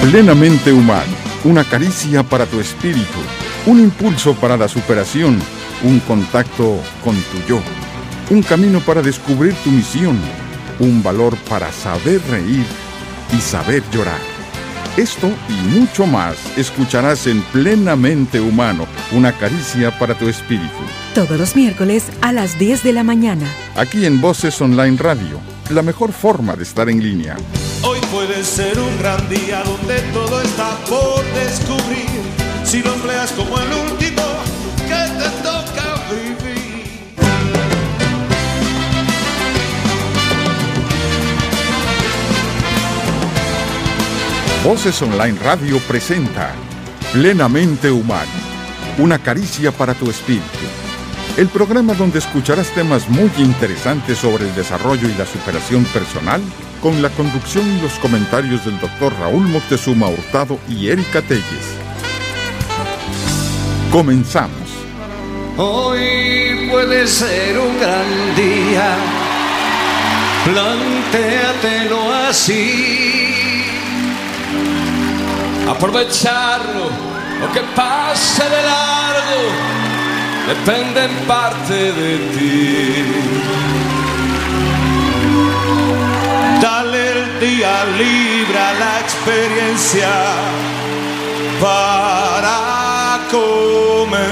Plenamente humano, una caricia para tu espíritu, un impulso para la superación, un contacto con tu yo, un camino para descubrir tu misión, un valor para saber reír y saber llorar. Esto y mucho más escucharás en Plenamente Humano, una caricia para tu espíritu. Todos los miércoles a las 10 de la mañana. Aquí en Voces Online Radio, la mejor forma de estar en línea. Hoy puede ser un gran día donde todo está por descubrir. Si lo empleas como el último que te toca vivir. Voces Online Radio presenta Plenamente Humano, una caricia para tu espíritu. El programa donde escucharás temas muy interesantes sobre el desarrollo y la superación personal con la conducción y los comentarios del doctor Raúl Moctezuma Hurtado y Erika Telles. Comenzamos. Hoy puede ser un gran día, plantéatelo así. Aprovecharlo, lo que pase de largo, depende en parte de ti. Dale el día libre a la experiencia para comenzar.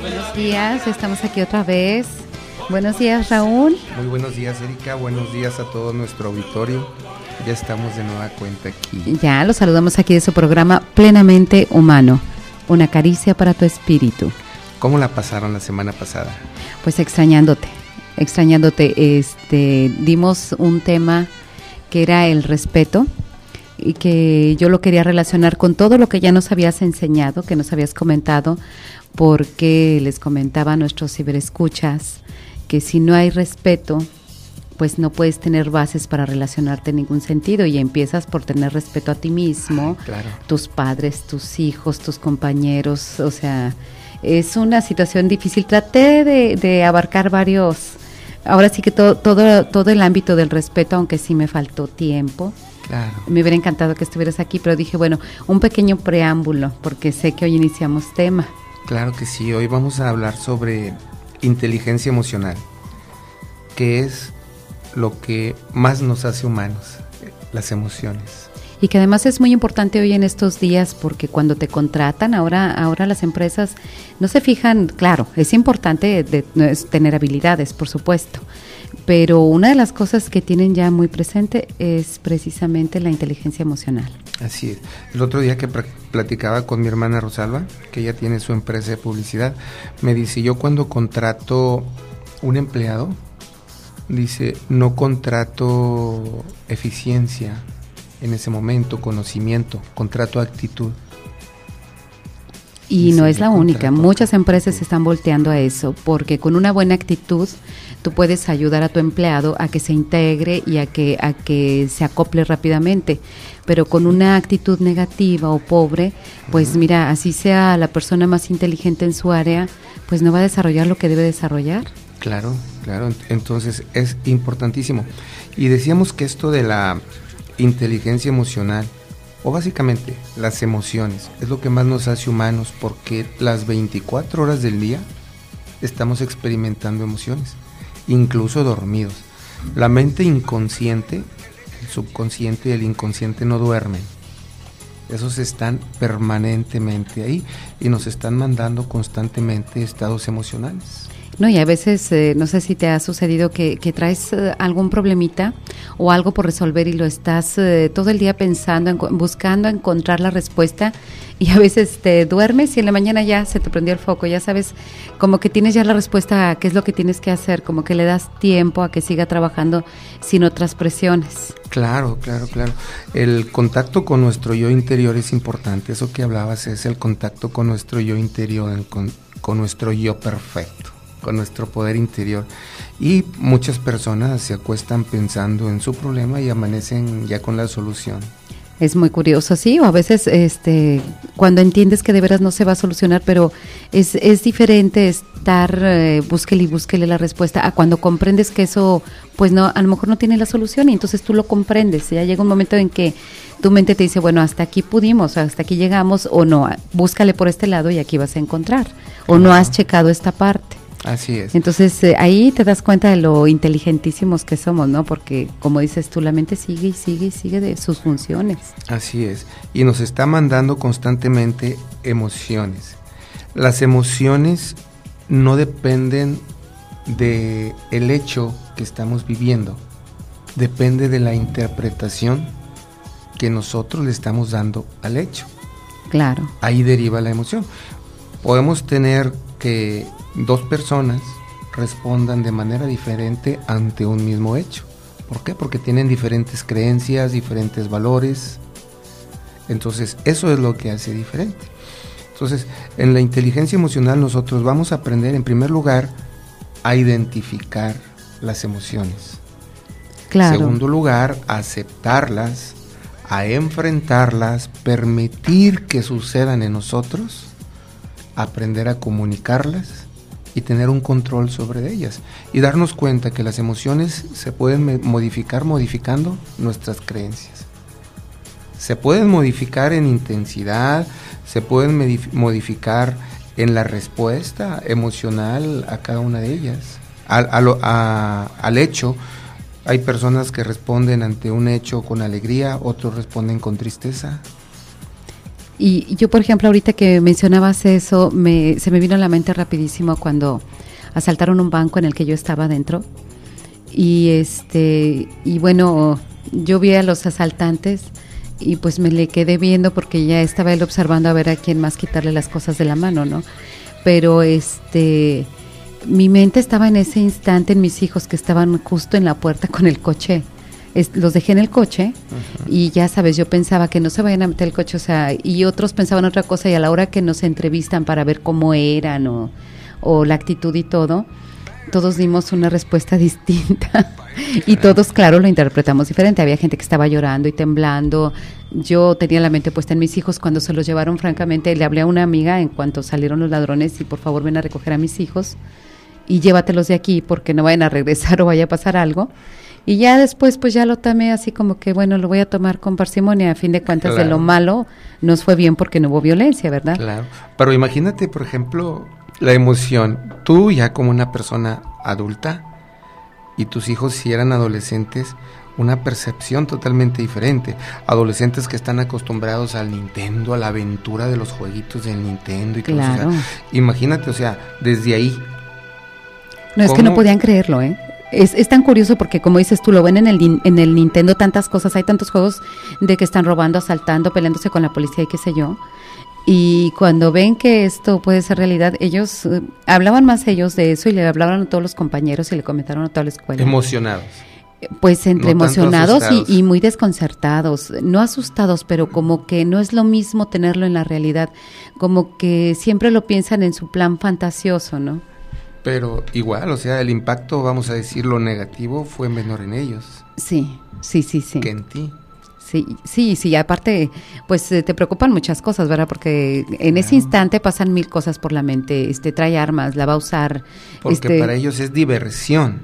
Buenos días, estamos aquí otra vez. Buenos días, Raúl. Muy buenos días, Erika. Buenos días a todo nuestro auditorio. Ya estamos de nueva cuenta aquí. Ya los saludamos aquí de su programa Plenamente Humano, una caricia para tu espíritu. ¿Cómo la pasaron la semana pasada? Pues extrañándote, extrañándote. Este, dimos un tema que era el respeto y que yo lo quería relacionar con todo lo que ya nos habías enseñado, que nos habías comentado, porque les comentaba a nuestros ciberescuchas que si no hay respeto, pues no puedes tener bases para relacionarte en ningún sentido y empiezas por tener respeto a ti mismo, claro. tus padres, tus hijos, tus compañeros, o sea, es una situación difícil. Traté de, de abarcar varios, ahora sí que todo, todo, todo el ámbito del respeto, aunque sí me faltó tiempo. Claro. Me hubiera encantado que estuvieras aquí, pero dije, bueno, un pequeño preámbulo, porque sé que hoy iniciamos tema. Claro que sí. Hoy vamos a hablar sobre inteligencia emocional, que es lo que más nos hace humanos, las emociones. Y que además es muy importante hoy en estos días porque cuando te contratan, ahora, ahora las empresas no se fijan, claro, es importante de- tener habilidades, por supuesto, pero una de las cosas que tienen ya muy presente es precisamente la inteligencia emocional. Así es. El otro día que platicaba con mi hermana Rosalba, que ella tiene su empresa de publicidad, me dice, yo cuando contrato un empleado, dice, no contrato eficiencia en ese momento, conocimiento, contrato actitud. Y Sí, no es la única, muchas empresas están volteando a eso, porque con una buena actitud tú puedes ayudar a tu empleado a que se integre y a que, a que se acople rápidamente. Pero con una actitud negativa o pobre, pues mira, así sea la persona más inteligente en su área, pues no va a desarrollar lo que debe desarrollar. Claro, claro. ent- Entonces es importantísimo. Y decíamos que esto de la inteligencia emocional, o básicamente las emociones, es lo que más nos hace humanos porque las 24 horas del día estamos experimentando emociones, incluso dormidos. La mente inconsciente, el subconsciente y el inconsciente no duermen. Esos están permanentemente ahí y nos están mandando constantemente estados emocionales. No, y a veces, eh, no sé si te ha sucedido que, traes eh, algún problemita o algo por resolver y lo estás eh, todo el día pensando, en, buscando encontrar la respuesta y a veces te duermes y en la mañana ya se te prendió el foco, ya sabes, como que tienes ya la respuesta a qué es lo que tienes que hacer, como que le das tiempo a que siga trabajando sin otras presiones. Claro, claro, claro. El contacto con nuestro yo interior es importante. Eso que hablabas es el contacto con nuestro yo interior, con, con nuestro yo perfecto, con nuestro poder interior. Y muchas personas se acuestan pensando en su problema y amanecen ya con la solución. Es muy curioso, sí, o a veces este, cuando entiendes que de veras no se va a solucionar, pero es, es diferente estar, eh, búsquele y búsquele la respuesta, a cuando comprendes que eso, pues no, a lo mejor no tiene la solución y entonces tú lo comprendes. Ya llega un momento en que tu mente te dice, bueno, hasta aquí pudimos, hasta aquí llegamos, o no, búscale por este lado y aquí vas a encontrar, o no has checado esta parte. Así es. Entonces eh, ahí te das cuenta de lo inteligentísimos que somos, ¿no? Porque como dices tú, la mente sigue y sigue y sigue de sus funciones. Así es. Y nos está mandando constantemente emociones. Las emociones no dependen de el hecho que estamos viviendo. Depende de la interpretación que nosotros le estamos dando al hecho. Claro. Ahí deriva la emoción. Podemos tener que dos personas respondan de manera diferente ante un mismo hecho. ¿Por qué? Porque tienen diferentes creencias, diferentes valores. Entonces, eso es lo que hace diferente. Entonces, en la inteligencia emocional nosotros vamos a aprender, en primer lugar, a identificar las emociones. Claro. En segundo lugar, a aceptarlas, a enfrentarlas, permitir que sucedan en nosotros, aprender a comunicarlas y tener un control sobre ellas y darnos cuenta que las emociones se pueden modificar modificando nuestras creencias. Se pueden modificar en intensidad, se pueden modificar en la respuesta emocional a cada una de ellas. Al, al hecho, hay personas que responden ante un hecho con alegría, otros responden con tristeza, y yo, por ejemplo, ahorita que mencionabas eso, me, se me vino a la mente rapidísimo cuando asaltaron un banco en el que yo estaba dentro. Y este, y bueno, yo vi a los asaltantes y pues me le quedé viendo porque ya estaba él observando a ver a quién más quitarle las cosas de la mano, ¿no? Pero este mi mente estaba en ese instante en mis hijos que estaban justo en la puerta con el coche los dejé en el coche y ya sabes, yo pensaba que no se vayan a meter el coche, o sea, y otros pensaban otra cosa y a la hora que nos entrevistan para ver cómo eran o, o la actitud y todo, todos dimos una respuesta distinta y todos, claro, lo interpretamos diferente. Había gente que estaba llorando y temblando. Yo tenía la mente puesta en mis hijos cuando se los llevaron, francamente, le hablé a una amiga en cuanto salieron los ladrones y por favor ven a recoger a mis hijos y llévatelos de aquí porque no vayan a regresar o vaya a pasar algo. Y ya después, pues ya lo tomé así como que, bueno, lo voy a tomar con parsimonia. A fin de cuentas, de lo malo nos fue bien porque no hubo violencia, ¿verdad? Claro. Pero imagínate, por ejemplo, la emoción. Tú ya como una persona adulta y tus hijos si eran adolescentes, una percepción totalmente diferente. Adolescentes que están acostumbrados al Nintendo, a la aventura de los jueguitos del Nintendo y claro. imagínate, o sea, desde ahí. No, es que no podían creerlo, ¿eh? Es, es, tan curioso porque como dices tú, lo ven en el, en el Nintendo tantas cosas, hay tantos juegos de que están robando, asaltando, peleándose con la policía y qué sé yo. Y cuando ven que esto puede ser realidad, ellos eh, hablaban más ellos de eso y le hablaban a todos los compañeros y le comentaron a toda la escuela. Emocionados. Pues entre emocionados y, y, muy desconcertados, no asustados, pero como que no es lo mismo tenerlo en la realidad, como que siempre lo piensan en su plan fantasioso, ¿no? Pero igual, o sea, el impacto, vamos a decirlo negativo, fue menor en ellos. Sí, sí, sí, sí. Que en ti. Sí, sí, sí, aparte, pues eh, te preocupan muchas cosas, ¿verdad? Porque en ese instante pasan mil cosas por la mente, este, trae armas, la va a usar. Porque este para ellos es diversión.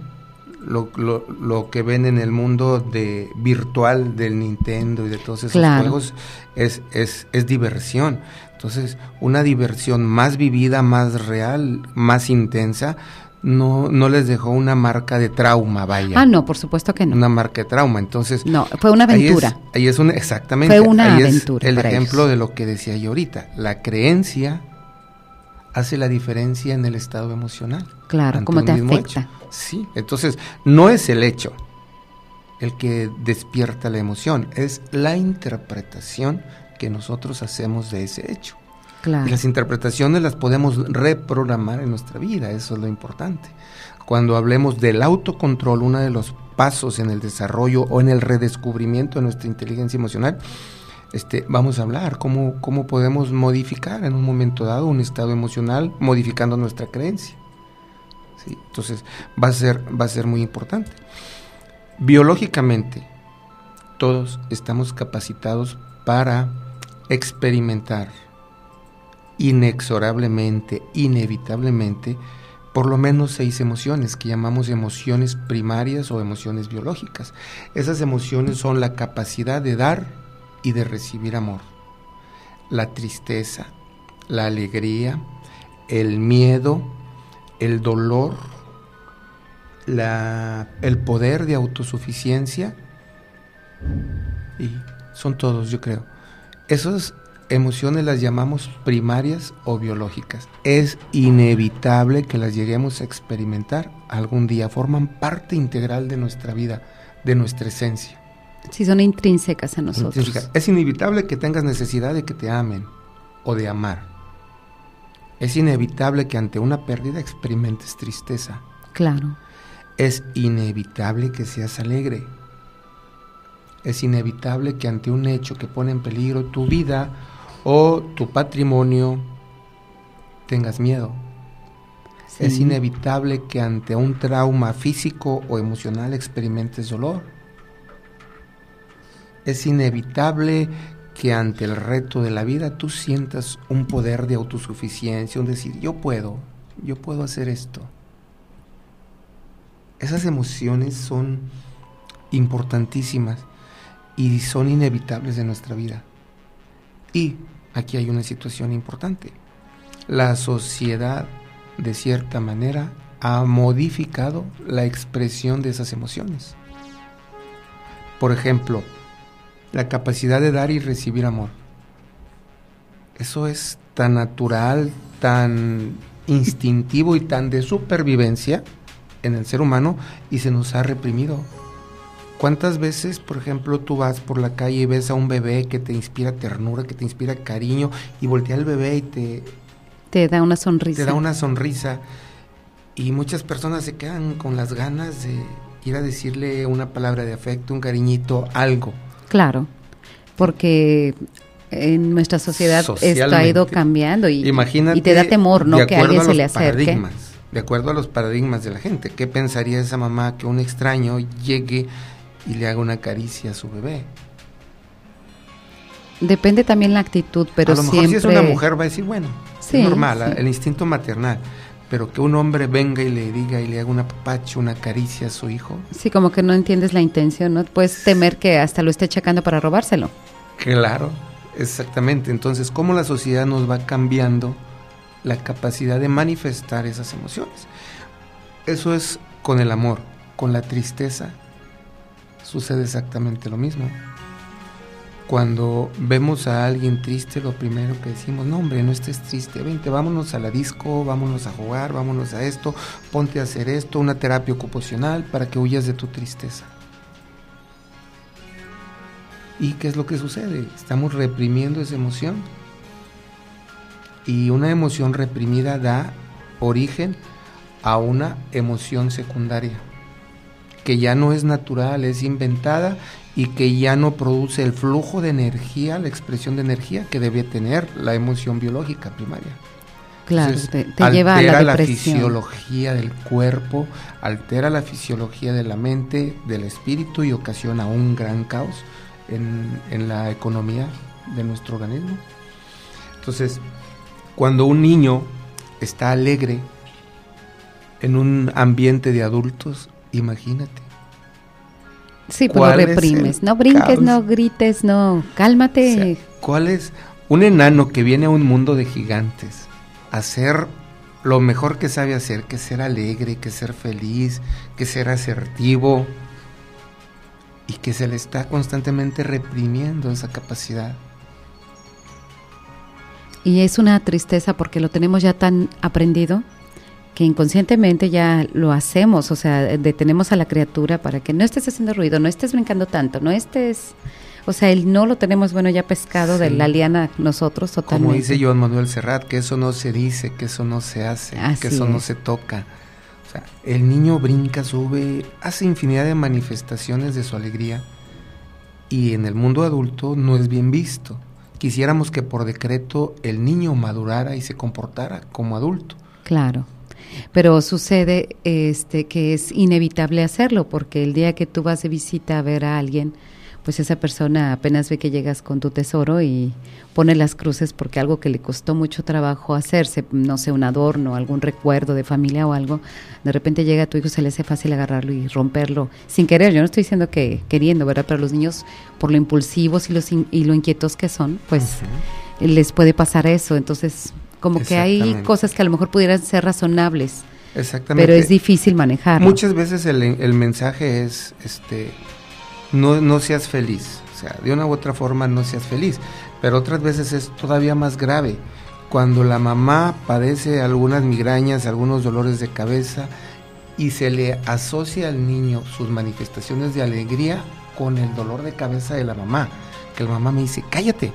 Lo, lo, lo, que ven en el mundo de virtual del Nintendo y de todos esos juegos es, es, es diversión. Entonces, una diversión más vivida, más real, más intensa, no, no les dejó una marca de trauma, vaya. Ah, no, por supuesto que no. Una marca de trauma, entonces... No, fue una aventura. Ahí es, un, exactamente. Fue una aventura. el ejemplo de lo que decía yo ahorita. La creencia hace la diferencia en el estado emocional. Claro, cómo te afecta. Sí, entonces no es el hecho el que despierta la emoción, es la interpretación que nosotros hacemos de ese hecho. Claro. Y las interpretaciones las podemos reprogramar en nuestra vida, eso es lo importante. Cuando hablemos del autocontrol, uno de los pasos en el desarrollo o en el redescubrimiento de nuestra inteligencia emocional, este, vamos a hablar cómo, cómo podemos modificar en un momento dado un estado emocional modificando nuestra creencia. ¿sí? Entonces va a, ser, va a ser muy importante. Biológicamente, todos estamos capacitados para experimentar inexorablemente, inevitablemente, por lo menos seis emociones que llamamos emociones primarias o emociones biológicas. Esas emociones son la capacidad de dar y de recibir amor, la tristeza, la alegría, el miedo, el dolor, la, el poder de autosuficiencia y son todos, yo creo. Esas emociones las llamamos primarias o biológicas. Es inevitable que las lleguemos a experimentar algún día, forman parte integral de nuestra vida, de nuestra esencia. Sí, son intrínsecas a nosotros. Es inevitable que tengas necesidad de que te amen o de amar. Es inevitable que ante una pérdida experimentes tristeza. Claro. Es inevitable que seas alegre es inevitable que ante un hecho que pone en peligro tu vida o tu patrimonio tengas miedo. Es inevitable que ante un trauma físico o emocional experimentes dolor. Es inevitable que ante el reto de la vida tú sientas un poder de autosuficiencia, un decir, yo puedo, yo puedo hacer esto. Esas emociones son importantísimas y son inevitables de nuestra vida. Y aquí hay una situación importante. La sociedad, de cierta manera, ha modificado la expresión de esas emociones. Por ejemplo, la capacidad de dar y recibir amor. Eso es tan natural, tan instintivo y tan de supervivencia en el ser humano y se nos ha reprimido. ¿Cuántas veces, por ejemplo, tú vas por la calle y ves a un bebé que te inspira ternura, que te inspira cariño y voltea al bebé y te... Te da una sonrisa. Te da una sonrisa. Y muchas personas se quedan con las ganas de ir a decirle una palabra de afecto, un cariñito, algo. Claro, porque en nuestra sociedad esto ha ido cambiando y, y te da temor, ¿no? Que a alguien se le acerque. De acuerdo a los paradigmas de la gente, ¿qué pensaría esa mamá que un extraño llegue y le haga una caricia a su bebé. Depende también la actitud, pero a lo mejor si es una mujer va a decir, bueno, es normal, el instinto maternal, pero que un hombre venga y le diga y le haga una papacha, una caricia a su hijo. Sí, como que no entiendes la intención, ¿no? Puedes temer que hasta lo esté checando para robárselo. Claro, exactamente. Entonces, ¿cómo la sociedad nos va cambiando la capacidad de manifestar esas emociones? Eso es con el amor, con la tristeza, sucede exactamente lo mismo. Cuando vemos a alguien triste, lo primero que decimos, no hombre, no estés triste, vente, vámonos a la disco, vámonos a jugar, vámonos a esto, ponte a hacer esto, una terapia ocupacional para que huyas de tu tristeza. ¿Y qué es lo que sucede? Estamos reprimiendo esa emoción. Y una emoción reprimida da origen a una emoción secundaria que ya no es natural, es inventada y que ya no produce el flujo de energía, la expresión de energía que debe tener la emoción biológica primaria. Claro, te, lleva a la, la fisiología del cuerpo, altera la fisiología de la mente, del espíritu y ocasiona un gran caos en, en la economía de nuestro organismo. Entonces, cuando un niño está alegre en un ambiente de adultos, Imagínate. Sí, pero reprimes. No brinques, no grites, no. Cálmate. ¿Cuál es un enano que viene a un mundo de gigantes a hacer lo mejor que sabe hacer, que ser alegre, que ser feliz, que ser asertivo y que se le está constantemente reprimiendo esa capacidad? Y es una tristeza porque lo tenemos ya tan aprendido que inconscientemente ya lo hacemos, o sea, detenemos a la criatura para que no estés haciendo ruido, no estés brincando tanto, no estés, o sea, el no lo tenemos, bueno, ya pescado de la liana nosotros totalmente. Como dice Joan Manuel Serrat, que eso no se dice, que eso no se hace, que eso no se toca. O sea, el niño brinca, sube, hace infinidad de manifestaciones de su alegría y en el mundo adulto no es bien visto. Quisiéramos que por decreto el niño madurara y se comportara como adulto. Claro Pero sucede este que es inevitable hacerlo porque el día que tú vas de visita a ver a alguien, pues esa persona apenas ve que llegas con tu tesoro y pone las cruces porque algo que le costó mucho trabajo hacerse, no sé, un adorno, algún recuerdo de familia o algo, de repente llega a tu hijo, se le hace fácil agarrarlo y romperlo sin querer. Yo no estoy diciendo que queriendo, ¿verdad? Pero los niños, por lo impulsivos y, los y lo inquietos que son, pues les puede pasar eso. Entonces, como que hay cosas que a lo mejor pudieran ser razonables. Exactamente. Pero es difícil manejar. Muchas veces el, el mensaje es, este, no, no seas feliz. O sea, de una u otra forma no seas feliz. Pero otras veces es todavía más grave. Cuando la mamá padece algunas migrañas, algunos dolores de cabeza y se le asocia al niño sus manifestaciones de alegría con el dolor de cabeza de la mamá. Que la mamá me dice, cállate.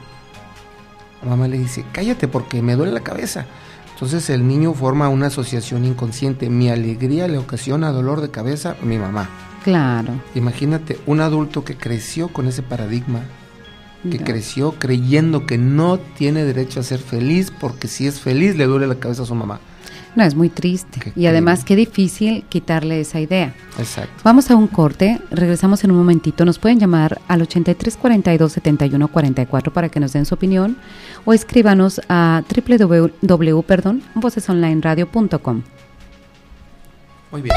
La mamá le dice, cállate porque me duele la cabeza. Entonces el niño forma una asociación inconsciente. Mi alegría le ocasiona dolor de cabeza a mi mamá. Claro. Imagínate un adulto que creció con ese paradigma, que creció creyendo que no tiene derecho a ser feliz porque si es feliz le duele la cabeza a su mamá. No, es muy triste. y además qué difícil quitarle esa idea. Exacto. Vamos a un corte, regresamos en un momentito. Nos pueden llamar al 83 42 71 44 para que nos den su opinión o escríbanos a www, perdón, vocesonlineradio.com. Muy bien,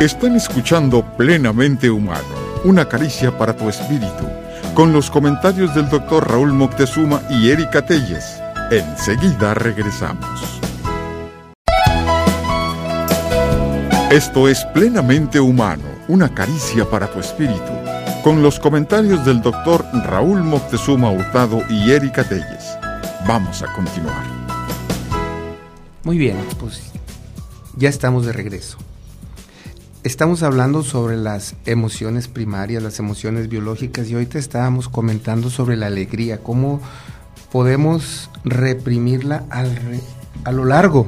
están escuchando Plenamente Humano, una caricia para tu espíritu, con los comentarios del doctor Raúl Moctezuma y Erika Telles. Enseguida regresamos. Esto es Plenamente Humano, una caricia para tu espíritu, con los comentarios del doctor Raúl Moctezuma Hurtado y Erika Telles. Vamos a continuar. Muy bien, pues ya estamos de regreso. Estamos hablando sobre las emociones primarias, las emociones biológicas y ahorita estábamos comentando sobre la alegría, cómo podemos reprimirla a lo largo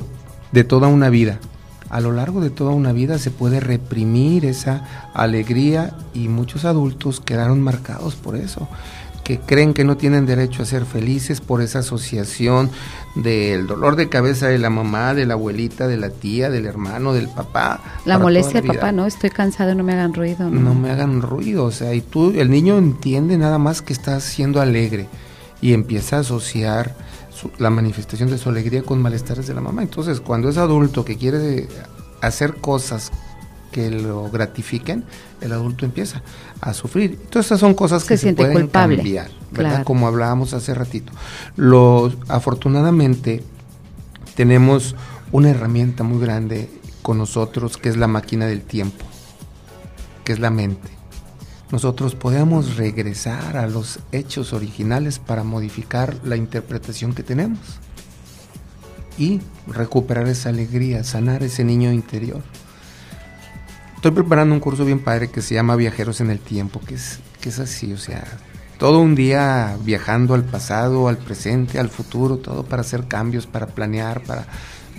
de toda una vida. A lo largo de toda una vida se puede reprimir esa alegría y muchos adultos quedaron marcados por eso que creen que no tienen derecho a ser felices por esa asociación del dolor de cabeza de la mamá, de la abuelita, de la tía, del hermano, del papá. La molestia del papá, no, estoy cansado, no me hagan ruido. ¿no? me hagan ruido, o sea, y tú, el niño entiende nada más que estás siendo alegre y empieza a asociar la manifestación de su alegría con malestares de la mamá. Entonces, cuando es adulto que quiere hacer cosas que lo gratifiquen, el adulto empieza a sufrir. Todas estas son cosas que se, pueden cambiar, ¿verdad? Como hablábamos hace ratito. Los, afortunadamente tenemos una herramienta muy grande con nosotros que es la máquina del tiempo, que es la mente. Nosotros podemos regresar a los hechos originales para modificar la interpretación que tenemos y recuperar esa alegría, sanar ese niño interior. Estoy preparando un curso bien padre que se llama Viajeros en el Tiempo, que es, que es así, o sea, todo un día viajando al pasado, al presente, al futuro, todo para hacer cambios, para planear, para...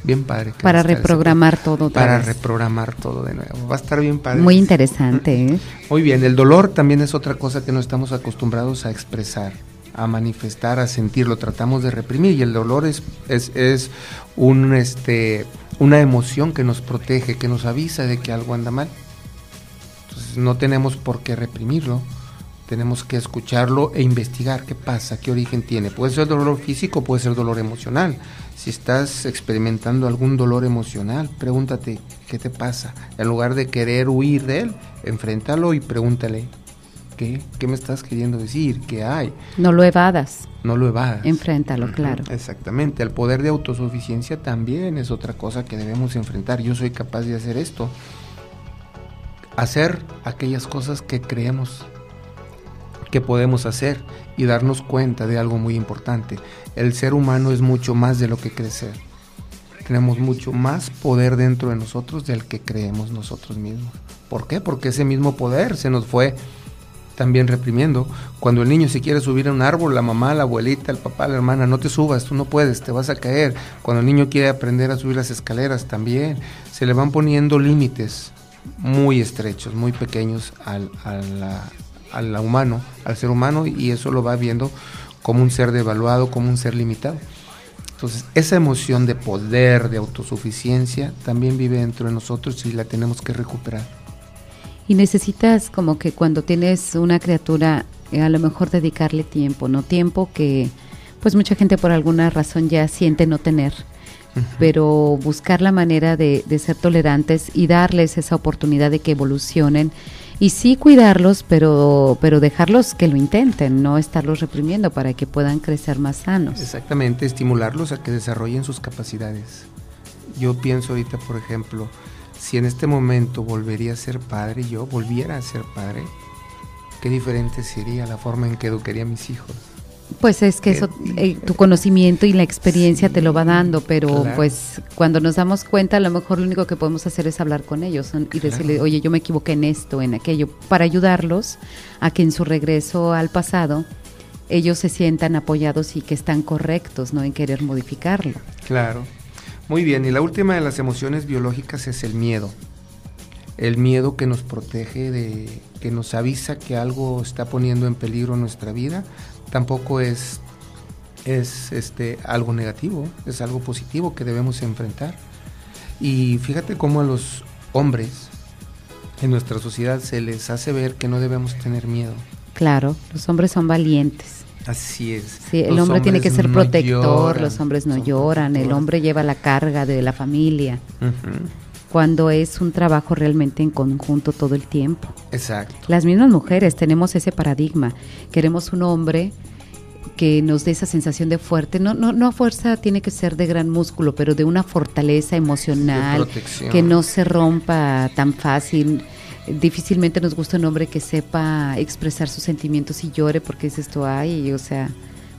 Bien padre. Para reprogramar todo. Para reprogramar todo de nuevo. Va a estar bien padre. Muy interesante. ¿eh? Muy bien, el dolor también es otra cosa que no estamos acostumbrados a expresar a manifestar, a sentirlo, tratamos de reprimir y el dolor es, es, es un, este, una emoción que nos protege, que nos avisa de que algo anda mal. Entonces no tenemos por qué reprimirlo, tenemos que escucharlo e investigar qué pasa, qué origen tiene. Puede ser dolor físico, puede ser dolor emocional. Si estás experimentando algún dolor emocional, pregúntate qué te pasa. En lugar de querer huir de él, enfréntalo y pregúntale ¿Qué, ¿Qué me estás queriendo decir? ¿Qué hay? No lo evadas. No lo evadas. Enfréntalo, claro. Exactamente. El poder de autosuficiencia también es otra cosa que debemos enfrentar. Yo soy capaz de hacer esto. Hacer aquellas cosas que creemos podemos hacer y darnos cuenta de algo muy importante. El ser humano es mucho más de lo que crecer. Tenemos mucho más poder dentro de nosotros del que creemos nosotros mismos. ¿Por qué? Porque ese mismo poder se nos fue también reprimiendo. Cuando el niño se quiere subir a un árbol, la mamá, la abuelita, el papá, la hermana, no te subas, tú no puedes, te vas a caer. Cuando el niño quiere aprender a subir las escaleras, también se le van poniendo límites muy estrechos, muy pequeños al, al, humano, al ser humano, y eso lo va viendo como un ser devaluado, como un ser limitado. Entonces, esa emoción de poder, de autosuficiencia, también vive dentro de nosotros y la tenemos que recuperar. Y necesitas como que cuando tienes una criatura, eh, a lo mejor dedicarle tiempo, ¿no? Tiempo que pues mucha gente por alguna razón ya siente no tener pero buscar la manera de, ser tolerantes y darles esa oportunidad de que evolucionen y sí cuidarlos, pero, pero dejarlos que lo intenten, no estarlos reprimiendo para que puedan crecer más sanos. Exactamente, estimularlos a que desarrollen sus capacidades. Yo pienso ahorita, por ejemplo, si en este momento volvería a ser padre, yo volviera a ser padre, qué diferente sería la forma en que educaría a mis hijos. Pues es que eso, eh, tu conocimiento y la experiencia te lo va dando, pero pues cuando nos damos cuenta, a lo mejor lo único que podemos hacer es hablar con ellos y decirle, oye, yo me equivoqué en esto, en aquello, para ayudarlos a que en su regreso al pasado ellos se sientan apoyados y que están correctos, no en querer modificarlo. Claro. Muy bien, y la última de las emociones biológicas es el miedo. El miedo que nos protege de que nos avisa que algo está poniendo en peligro nuestra vida, tampoco es, es este, algo negativo, es algo positivo que debemos enfrentar. Y fíjate cómo a los hombres en nuestra sociedad se les hace ver que no debemos tener miedo. Claro, los hombres son valientes. Así es. Sí, el hombre tiene que ser protector, los hombres no lloran, el hombre lleva la carga de la familia. Cuando es un trabajo realmente en conjunto todo el tiempo. Exacto. Las mismas mujeres tenemos ese paradigma. Queremos un hombre que nos dé esa sensación de fuerte. No, no, no a fuerza tiene que ser de gran músculo, pero de una fortaleza emocional que no se rompa tan fácil. Difícilmente nos gusta un hombre que sepa expresar sus sentimientos y llore porque es esto, ay, o sea,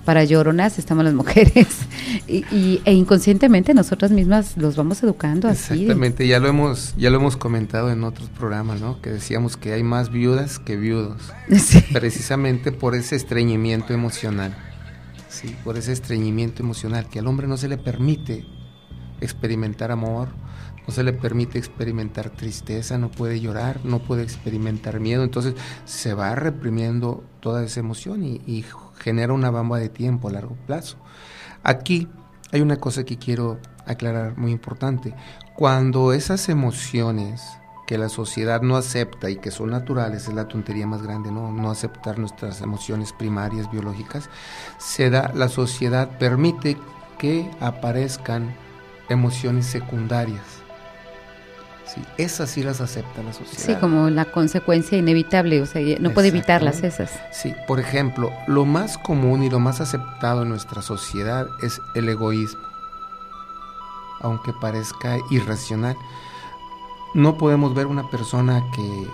para lloronas estamos las mujeres y, e inconscientemente nosotras mismas los vamos educando así. Exactamente, ya lo hemos ya lo hemos comentado en otros programas, ¿no? Que decíamos que hay más viudas que viudos, precisamente por ese estreñimiento emocional, sí, por ese estreñimiento emocional que al hombre no se le permite experimentar amor, no se le permite experimentar tristeza, no puede llorar, no puede experimentar miedo, entonces se va reprimiendo toda esa emoción y, genera una bomba de tiempo a largo plazo. Aquí hay una cosa que quiero aclarar muy importante. Cuando esas emociones que la sociedad no acepta y que son naturales, es la tontería más grande, ¿no? No aceptar nuestras emociones primarias biológicas, se da, la sociedad permite que aparezcan emociones secundarias esas sí las acepta la sociedad. Sí, como la consecuencia inevitable, o sea, no puede evitarlas esas. Sí, por ejemplo, lo más común y lo más aceptado en nuestra sociedad es el egoísmo, aunque parezca irracional. No podemos ver una persona que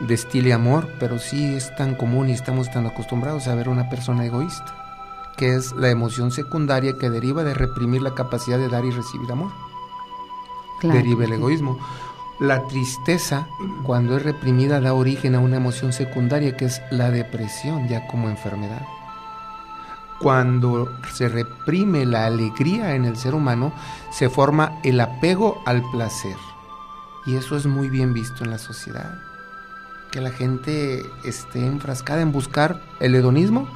destile amor, pero sí es tan común y estamos tan acostumbrados a ver una persona egoísta, que es la emoción secundaria que deriva de reprimir la capacidad de dar y recibir amor deriva el egoísmo. La tristeza, cuando es reprimida, da origen a una emoción secundaria que es la depresión, ya como enfermedad. Cuando se reprime la alegría en el ser humano, se forma el apego al placer. Y eso es muy bien visto en la sociedad. Que la gente esté enfrascada en buscar el hedonismo.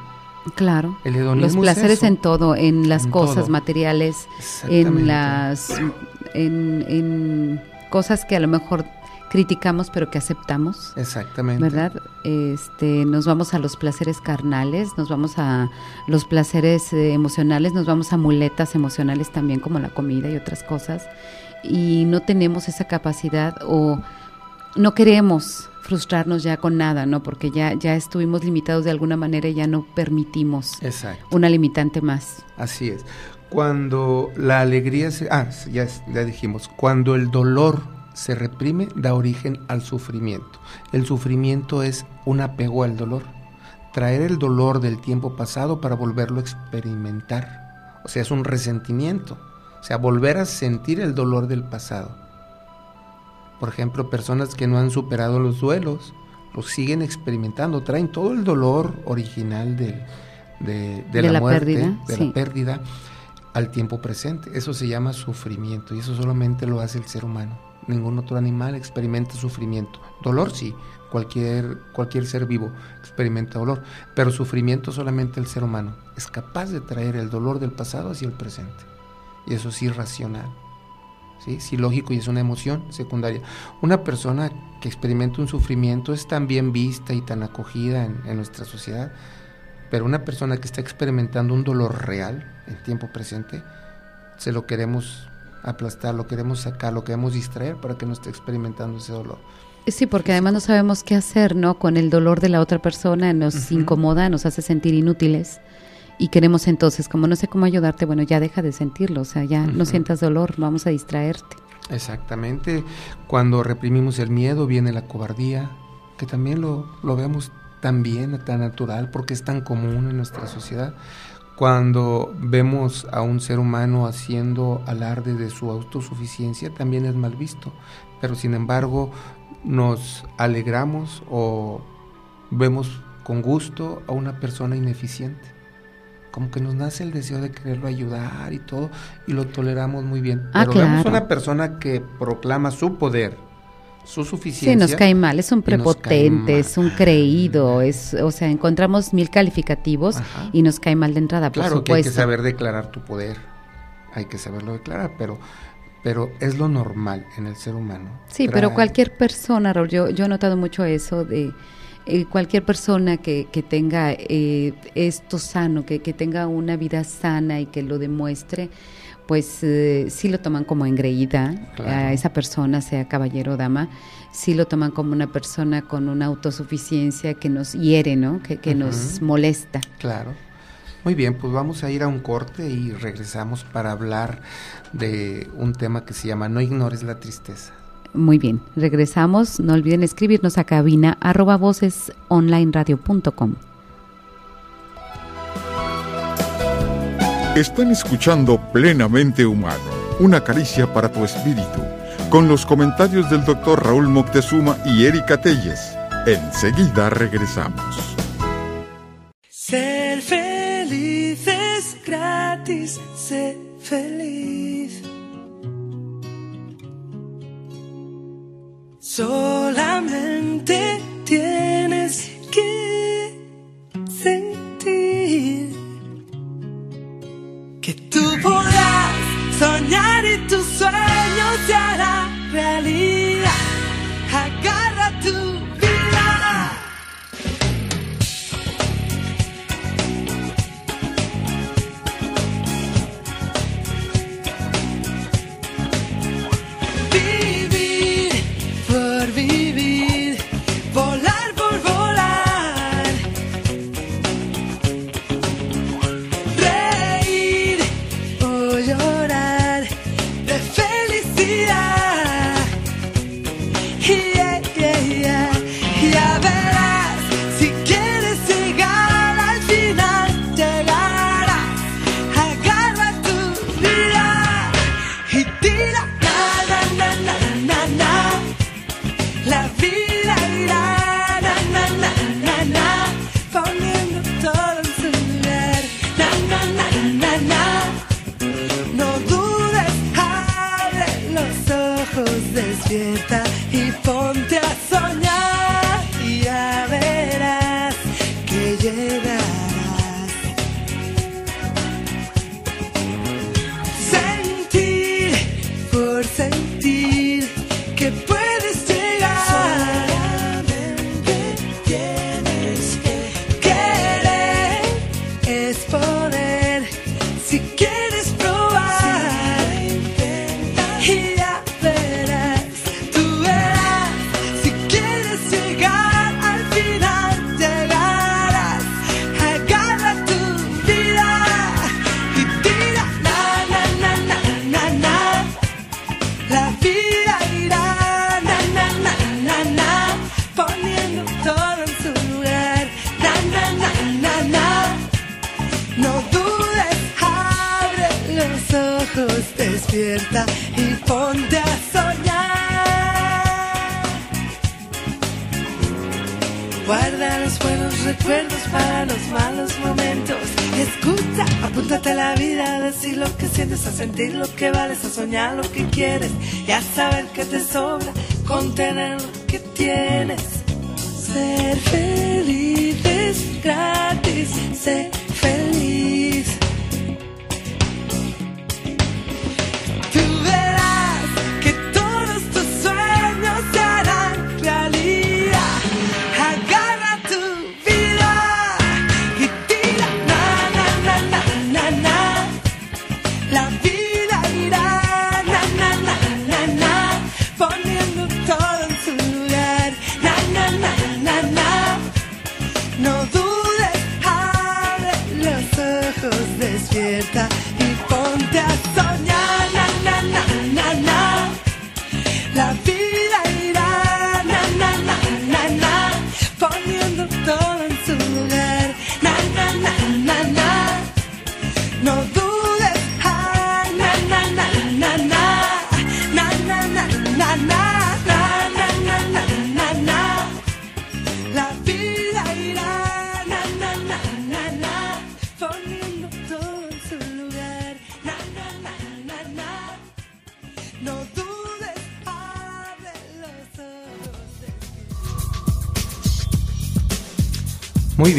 Claro. El Los placeres en todo, en las cosas materiales, en las en, cosas que a lo mejor criticamos pero que aceptamos. Exactamente. ¿Verdad? Este, nos vamos a los placeres carnales, nos vamos a los placeres eh, emocionales, nos vamos a muletas emocionales también como la comida y otras cosas y no tenemos esa capacidad o no queremos frustrarnos ya con nada, ¿no? Porque ya ya estuvimos limitados de alguna manera y ya no permitimos una limitante más. Así es. Cuando la alegría se... Ah, ya, ya dijimos, cuando el dolor se reprime, da origen al sufrimiento. El sufrimiento es un apego al dolor. Traer el dolor del tiempo pasado para volverlo a experimentar. O sea, es un resentimiento. O sea, volver a sentir el dolor del pasado. Por ejemplo, personas que no han superado los duelos, los siguen experimentando, traen todo el dolor original de, la, muerte, de la pérdida al tiempo presente. Eso se llama sufrimiento y eso solamente lo hace el ser humano. ningún otro animal experimenta sufrimiento. Dolor sí, cualquier, cualquier ser vivo experimenta dolor, pero sufrimiento solamente el ser humano es capaz de traer el dolor del pasado hacia el presente. Y eso es irracional. ¿sí? Sí, lógico y es una emoción secundaria. Una persona que experimenta un sufrimiento es tan bien vista y tan acogida en nuestra sociedad, pero una persona que está experimentando un dolor real en tiempo presente, se lo queremos aplastar, lo queremos sacar, lo queremos distraer para que no esté experimentando ese dolor. Sí, porque además no sabemos qué hacer, ¿no? Con el dolor de la otra persona nos incomoda, nos hace sentir inútiles y queremos entonces, como no sé cómo ayudarte, bueno, ya deja de sentirlo, o sea, ya no sientas dolor, vamos a distraerte. Exactamente. Cuando reprimimos el miedo viene la cobardía, que también lo, lo vemos tan bien, tan natural, porque es tan común en nuestra sociedad. Cuando vemos a un ser humano haciendo alarde de su autosuficiencia, también es mal visto. Pero sin embargo, nos alegramos o vemos con gusto a una persona ineficiente. Como que nos nace el deseo de quererlo ayudar y todo, y lo toleramos muy bien. Ah, Pero vemos claro. una persona que proclama su poder, su Sí, suficiencia. nos cae mal, es un prepotente, es un creído, es, o sea, encontramos mil calificativos Ajá. y nos cae mal de entrada, por Claro que hay que supuesto. saber declarar tu poder, hay que saberlo declarar, pero, pero es lo normal en el ser humano. Sí, pero cualquier persona, Raúl, yo, yo he notado mucho eso de eh, cualquier persona que, que tenga eh, esto sano, que, que tenga una vida sana y que lo demuestre, pues eh, sí lo toman como engreída Claro. a esa persona, sea caballero o dama, sí lo toman como una persona con una autosuficiencia que nos hiere, ¿no? Que, que nos molesta. Claro. Muy bien, pues vamos a ir a un corte y regresamos para hablar de un tema que se llama No ignores la tristeza. Muy bien, regresamos. No olviden escribirnos a cabina arroba vocesonlineradio.com. Están escuchando Plenamente Humano, una caricia para tu espíritu, con los comentarios del doctor Raúl Moctezuma y Erika Telles. Enseguida regresamos. Ser feliz es gratis, sé feliz. Solamente tienes soñar y tus sueños se harán realidad.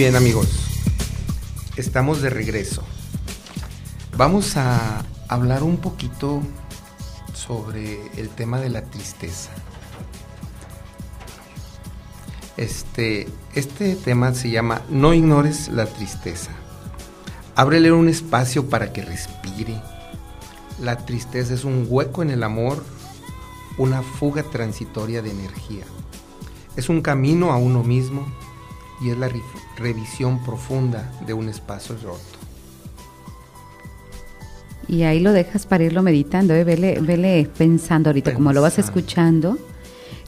Bien amigos, estamos de regreso. Vamos a hablar un poquito sobre el tema de la tristeza. Este, este tema se llama No ignores la tristeza. Ábrele un espacio para que respire. La tristeza es un hueco en el amor, una fuga transitoria de energía. Es un camino a uno mismo y es la revisión profunda de un espacio roto. Y ahí lo dejas para irlo meditando, ¿eh? vele, vele pensando ahorita, como lo vas escuchando.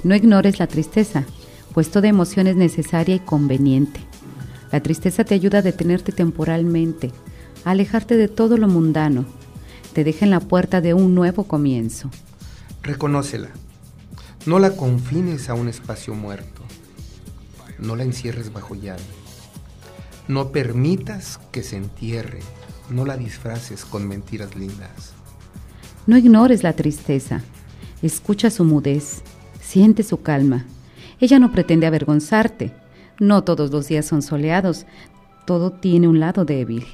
No ignores la tristeza, pues toda emoción es necesaria y conveniente. La tristeza te ayuda a detenerte temporalmente, a alejarte de todo lo mundano, te deja en la puerta de un nuevo comienzo. Reconócela. No la confines a un espacio muerto. No la encierres bajo llave. No permitas que se entierre. No la disfraces con mentiras lindas. No ignores la tristeza, escucha su mudez, siente su calma. Ella no pretende avergonzarte, no todos los días son soleados, todo tiene un lado débil.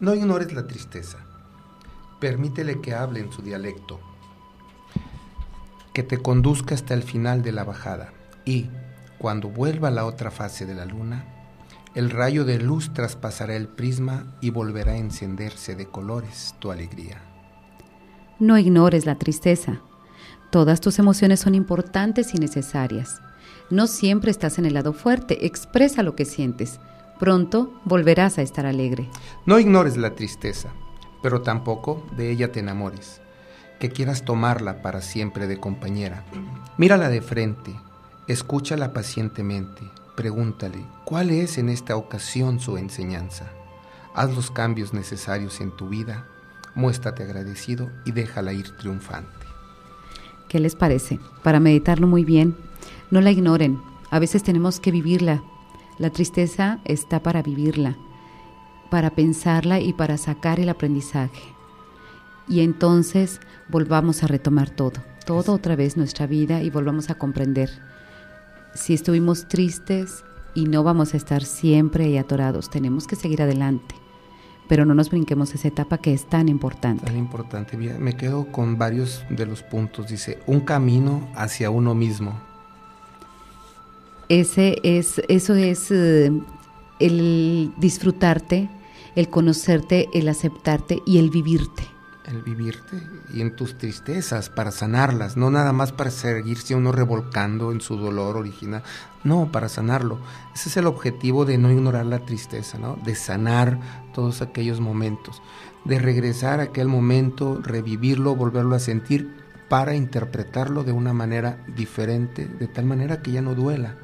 No ignores la tristeza. Permítele que hable en su dialecto. Que te conduzca hasta el final de la bajada. Y, cuando vuelva a la otra fase de la luna, el rayo de luz traspasará el prisma y volverá a encenderse de colores tu alegría. No ignores la tristeza. Todas tus emociones son importantes y necesarias. No siempre estás en el lado fuerte, expresa lo que sientes. Pronto volverás a estar alegre. No ignores la tristeza, pero tampoco de ella te enamores, que quieras tomarla para siempre de compañera. Mírala de frente, escúchala pacientemente, pregúntale cuál es en esta ocasión su enseñanza. Haz los cambios necesarios en tu vida, muéstrate agradecido y déjala ir triunfante. ¿Qué les parece? Para meditarlo muy bien, no la ignoren. A veces tenemos que vivirla. La tristeza está para vivirla, para pensarla y para sacar el aprendizaje. Y entonces volvamos a retomar todo, todo otra vez nuestra vida y volvamos a comprender. Si estuvimos tristes y no vamos a estar siempre ahí atorados, tenemos que seguir adelante. Pero no nos brinquemos esa etapa que es tan importante. Tan importante. Mira, Me quedo con varios de los puntos. Dice, un camino hacia uno mismo. Ese es, eso es eh, el disfrutarte, el conocerte, el aceptarte y el vivirte. El vivirte y en tus tristezas para sanarlas, no nada más para seguirse uno revolcando en su dolor original, no, para sanarlo. Ese es el objetivo de no ignorar la tristeza, ¿no? De sanar todos aquellos momentos, de regresar a aquel momento, revivirlo, volverlo a sentir para interpretarlo de una manera diferente, de tal manera que ya no duela,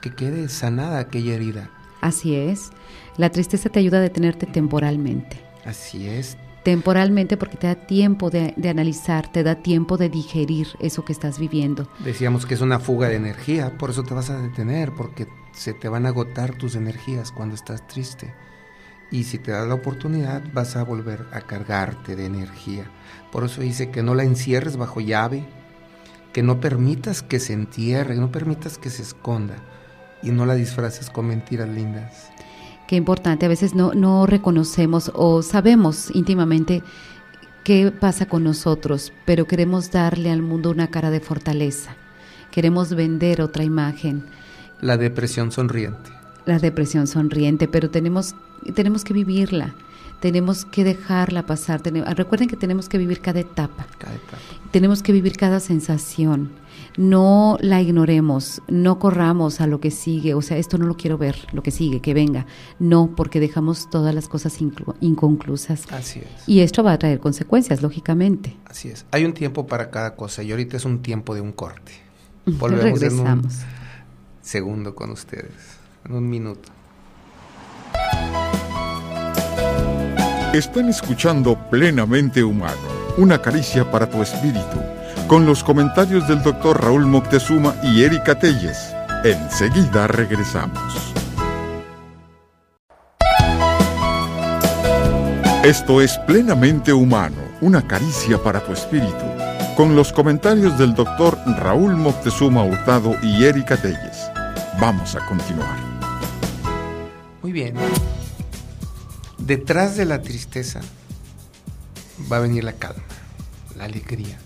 que quede sanada aquella herida. Así es. La tristeza te ayuda a detenerte temporalmente. Así es, Temporalmente porque te da tiempo de, analizar, te da tiempo de digerir eso que estás viviendo. Decíamos que es una fuga de energía, por eso te vas a detener, porque se te van a agotar tus energías cuando estás triste. Y si te das la oportunidad, vas a volver a cargarte de energía. Por eso dice que no la encierres bajo llave, que no permitas que se entierre, no permitas que se esconda y no la disfraces con mentiras lindas. Qué importante, a veces no, no reconocemos o sabemos íntimamente qué pasa con nosotros, pero queremos darle al mundo una cara de fortaleza, queremos vender otra imagen, La depresión sonriente. la depresión sonriente, pero tenemos, tenemos que vivirla, tenemos que dejarla pasar. Recuerden que tenemos que vivir cada etapa, Cada etapa. tenemos que vivir cada sensación. No la ignoremos, no corramos a lo que sigue, o sea, esto no lo quiero ver, lo que sigue, que venga. No, porque dejamos todas las cosas inclu- inconclusas. Así es. Y esto va a traer consecuencias, lógicamente. Así es. Hay un tiempo para cada cosa y ahorita es un tiempo de un corte. Volvemos en un Regresamos. segundo con ustedes. En un minuto. Están escuchando Plenamente Humano, una caricia para tu espíritu, con los comentarios del doctor Raúl Moctezuma y Erika Telles. Enseguida regresamos. Esto es Plenamente Humano, una caricia para tu espíritu, con los comentarios del doctor Raúl Moctezuma Hurtado y Erika Telles. Vamos a continuar. Muy bien. Detrás de la tristeza va a venir la calma, la alegría.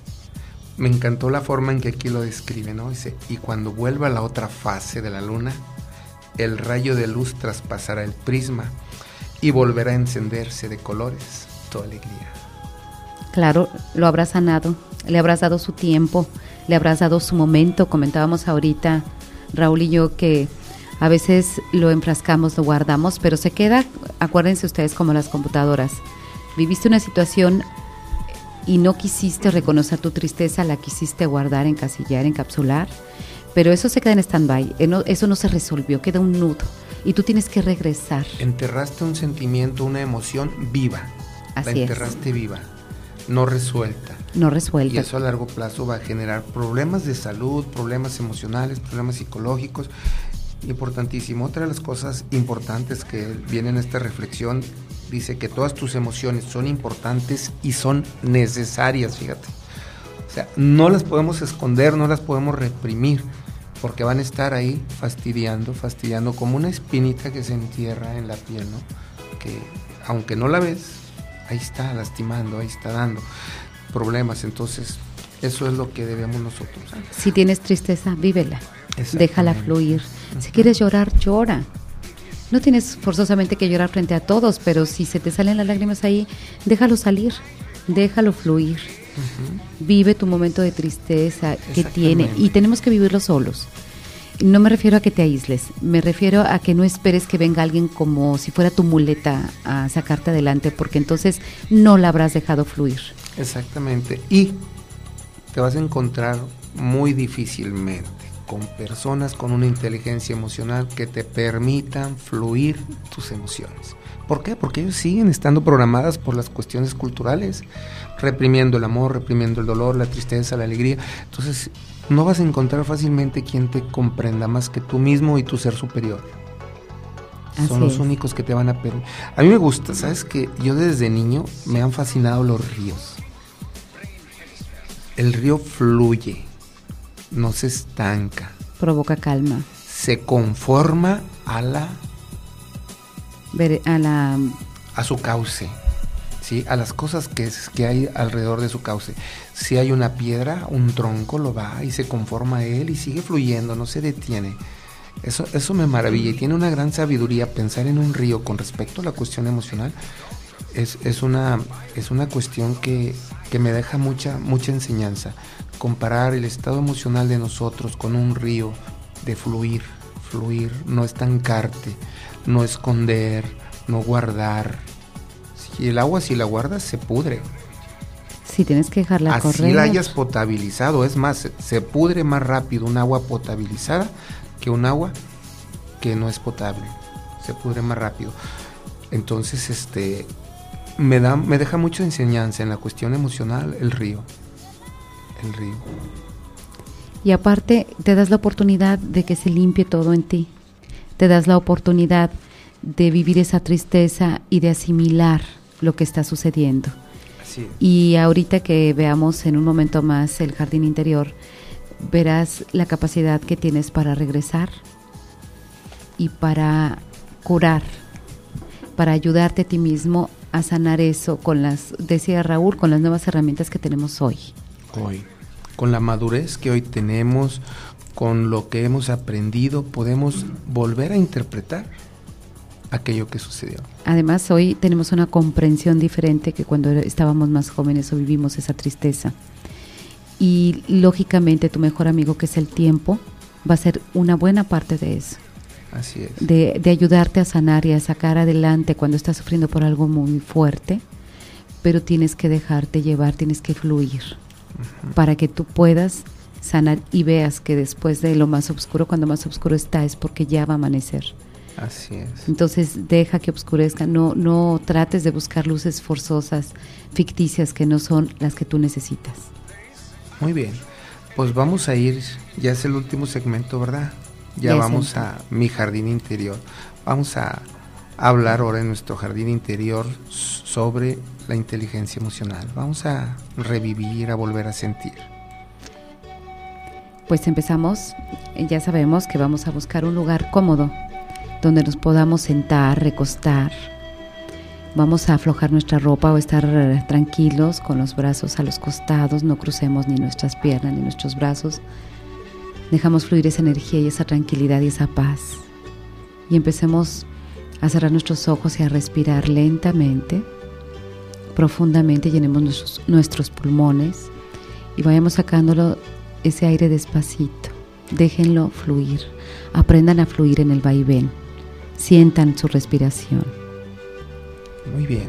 Me encantó la forma en que aquí lo describe, ¿no? Dice, y cuando vuelva la otra fase de la luna, el rayo de luz traspasará el prisma y volverá a encenderse de colores tu alegría. Claro, lo habrás sanado, le habrás dado su tiempo, le habrás dado su momento. Comentábamos ahorita, Raúl y yo, que a veces lo enfrascamos, lo guardamos, pero se queda, acuérdense ustedes como las computadoras. Viviste una situación y no quisiste reconocer tu tristeza, la quisiste guardar, encasillar, encapsular, pero eso se queda en stand-by, eh, eso no se resolvió, queda un nudo y tú tienes que regresar. Enterraste un sentimiento, una emoción viva. Así la es. enterraste viva, no resuelta. No Y resuelta. eso a largo plazo va a generar problemas de salud, problemas emocionales, problemas psicológicos. Importantísimo. Otra de las cosas importantes que viene en esta reflexión dice que todas tus emociones son importantes y son necesarias, fíjate. O sea, no las podemos esconder, no las podemos reprimir, porque van a estar ahí fastidiando, fastidiando como una espinita que se entierra en la piel, ¿no? Que aunque no la ves, ahí está lastimando, ahí está dando problemas. Entonces, eso es lo que debemos nosotros. Si tienes tristeza, vívela. Déjala fluir. Si quieres llorar, llora. No tienes forzosamente que llorar frente a todos, pero si se te salen las lágrimas ahí, déjalo salir, déjalo fluir. Vive tu momento de tristeza que tiene y tenemos que vivirlo solos. No me refiero a que te aísles, me refiero a que no esperes que venga alguien como si fuera tu muleta a sacarte adelante, porque entonces no la habrás dejado fluir. Exactamente. Y te vas a encontrar muy difícilmente con personas con una inteligencia emocional que te permitan fluir tus emociones. ¿Por qué? Porque ellos siguen estando programadas por las cuestiones culturales, reprimiendo el amor, reprimiendo el dolor, la tristeza, la alegría. Entonces, no vas a encontrar fácilmente quien te comprenda más que tú mismo y tu ser superior. Así Son los es. únicos que te van a permitir. A mí me gusta, ¿sabes que Yo desde niño me han fascinado los ríos. El río fluye, no se estanca, Provoca calma. se conforma a la Ver- a la a su cauce, ¿sí? a las cosas que, es- que hay alrededor de su cauce. Si hay una piedra, un tronco lo va y se conforma a él y sigue fluyendo, no se detiene. Eso, eso me maravilla y tiene una gran sabiduría pensar en un río con respecto a la cuestión emocional. Es, es una, es una cuestión que, que me deja mucha, mucha enseñanza. Comparar el estado emocional de nosotros con un río, de fluir, fluir, no estancarte, no esconder, no guardar. Si el agua, si la guardas, se pudre. si tienes que dejarla Así correr. la hayas potabilizado. Es más, se, se pudre más rápido un agua potabilizada que un agua que no es potable. Se pudre más rápido. Entonces, este me da, me deja mucha enseñanza en la cuestión emocional el río. El río. Y aparte, te das la oportunidad de que se limpie todo en ti. Te das la oportunidad de vivir esa tristeza y de asimilar lo que está sucediendo. Así es. Y ahorita que veamos en un momento más el jardín interior, verás la capacidad que tienes para regresar y para curar, para ayudarte a ti mismo a sanar eso con las, decía Raúl, con las nuevas herramientas que tenemos hoy. Hoy, con la madurez que hoy tenemos, con lo que hemos aprendido, podemos volver a interpretar aquello que sucedió. Además, hoy tenemos una comprensión diferente que cuando estábamos más jóvenes o vivimos esa tristeza. Y lógicamente tu mejor amigo, que es el tiempo, va a ser una buena parte de eso, Así es. de, de ayudarte a sanar y a sacar adelante cuando estás sufriendo por algo muy fuerte, pero tienes que dejarte llevar, tienes que fluir para que tú puedas sanar y veas que después de lo más oscuro, cuando más oscuro está, es porque ya va a amanecer. Así es. Entonces deja que oscurezca, no, no trates de buscar luces forzosas, ficticias que no son las que tú necesitas. Muy bien. Pues vamos a ir, ya es el último segmento, ¿verdad? Ya vamos el- a mi jardín interior. Vamos a hablar ahora en nuestro jardín interior sobre la inteligencia emocional. Vamos a revivir, a volver a sentir. Pues empezamos, ya sabemos que vamos a buscar un lugar cómodo donde nos podamos sentar, recostar. Vamos a aflojar nuestra ropa o estar eh, tranquilos con los brazos a los costados, no crucemos ni nuestras piernas ni nuestros brazos. Dejamos fluir esa energía y esa tranquilidad y esa paz. Y empecemos a cerrar nuestros ojos y a respirar lentamente, profundamente, llenemos nuestros, pulmones y vayamos sacándolo ese aire despacito. Déjenlo fluir. Aprendan a fluir en el vaivén. Sientan su respiración. Muy bien.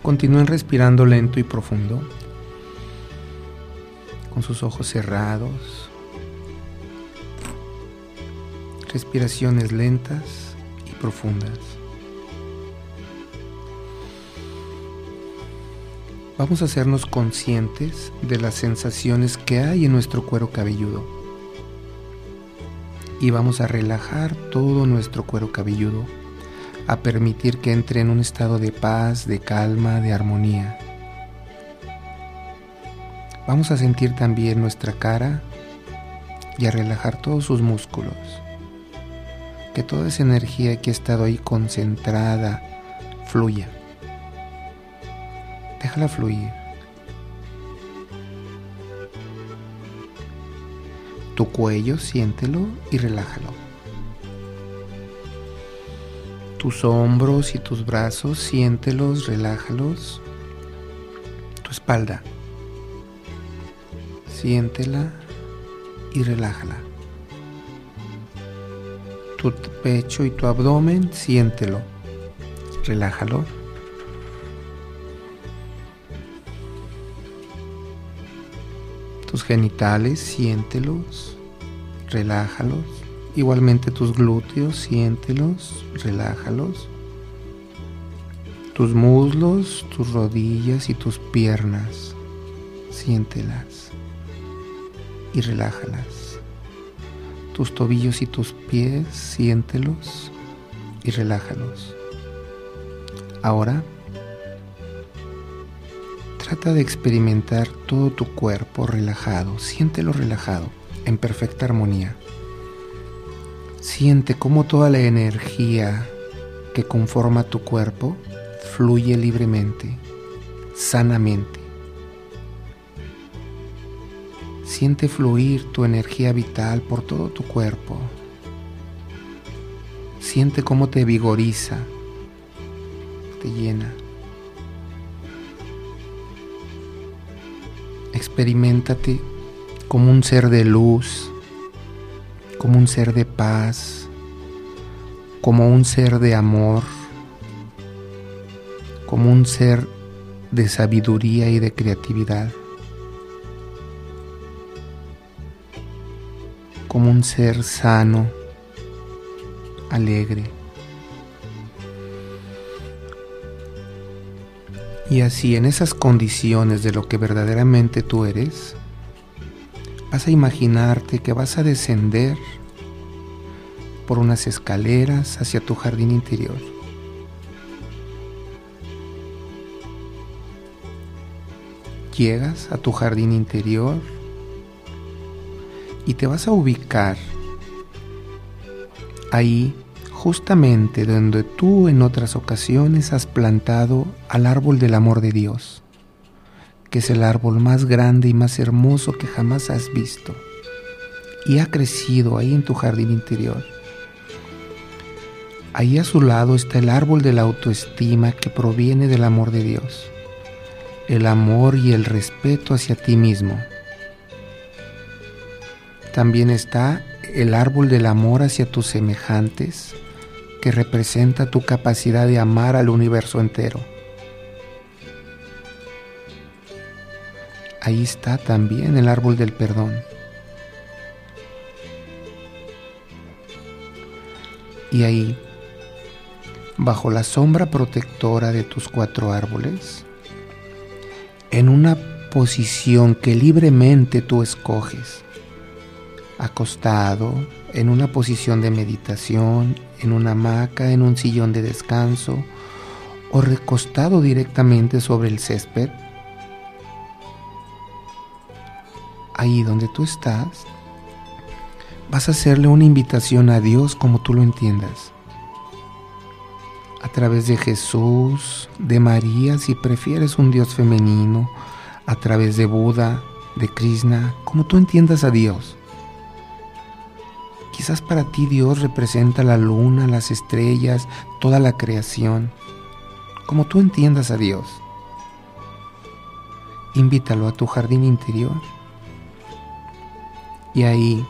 Continúen respirando lento y profundo. Con sus ojos cerrados. Respiraciones lentas y profundas. Vamos a hacernos conscientes de las sensaciones que hay en nuestro cuero cabelludo. Y vamos a relajar todo nuestro cuero cabelludo a permitir que entre en un estado de paz, de calma, de armonía. Vamos a sentir también nuestra cara y a relajar todos sus músculos. Que toda esa energía que ha estado ahí concentrada fluya. Déjala fluir. Tu cuello, siéntelo y relájalo tus hombros y tus brazos, siéntelos, relájalos. Tu espalda, siéntela y relájala. Tu pecho y tu abdomen, siéntelo, relájalo. Tus genitales, siéntelos, relájalos. Igualmente tus glúteos, siéntelos, relájalos. Tus muslos, tus rodillas y tus piernas, siéntelas y relájalas. Tus tobillos y tus pies, siéntelos y relájalos. Ahora, trata de experimentar todo tu cuerpo relajado, siéntelo relajado, en perfecta armonía. Siente cómo toda la energía que conforma tu cuerpo fluye libremente, sanamente. Siente fluir tu energía vital por todo tu cuerpo. Siente cómo te vigoriza, te llena. Experimentate como un ser de luz, como un ser de paz, como un ser de amor, como un ser de sabiduría y de creatividad, como un ser sano, alegre. Y así en esas condiciones de lo que verdaderamente tú eres, vas a imaginarte que vas a descender por unas escaleras hacia tu jardín interior. Llegas a tu jardín interior y te vas a ubicar ahí justamente donde tú en otras ocasiones has plantado al árbol del amor de Dios, que es el árbol más grande y más hermoso que jamás has visto, y ha crecido ahí en tu jardín interior. Ahí a su lado está el árbol de la autoestima que proviene del amor de Dios, el amor y el respeto hacia ti mismo. También está el árbol del amor hacia tus semejantes, que representa tu capacidad de amar al universo entero. Ahí está también el árbol del perdón. Y ahí, bajo la sombra protectora de tus cuatro árboles, en una posición que libremente tú escoges, acostado, en una posición de meditación, en una hamaca, en un sillón de descanso o recostado directamente sobre el césped. Ahí donde tú estás, vas a hacerle una invitación a Dios como tú lo entiendas. A través de Jesús, de María, si prefieres un Dios femenino, a través de Buda, de Krishna, como tú entiendas a Dios. Quizás para ti Dios representa la luna, las estrellas, toda la creación, como tú entiendas a Dios. Invítalo a tu jardín interior y ahí,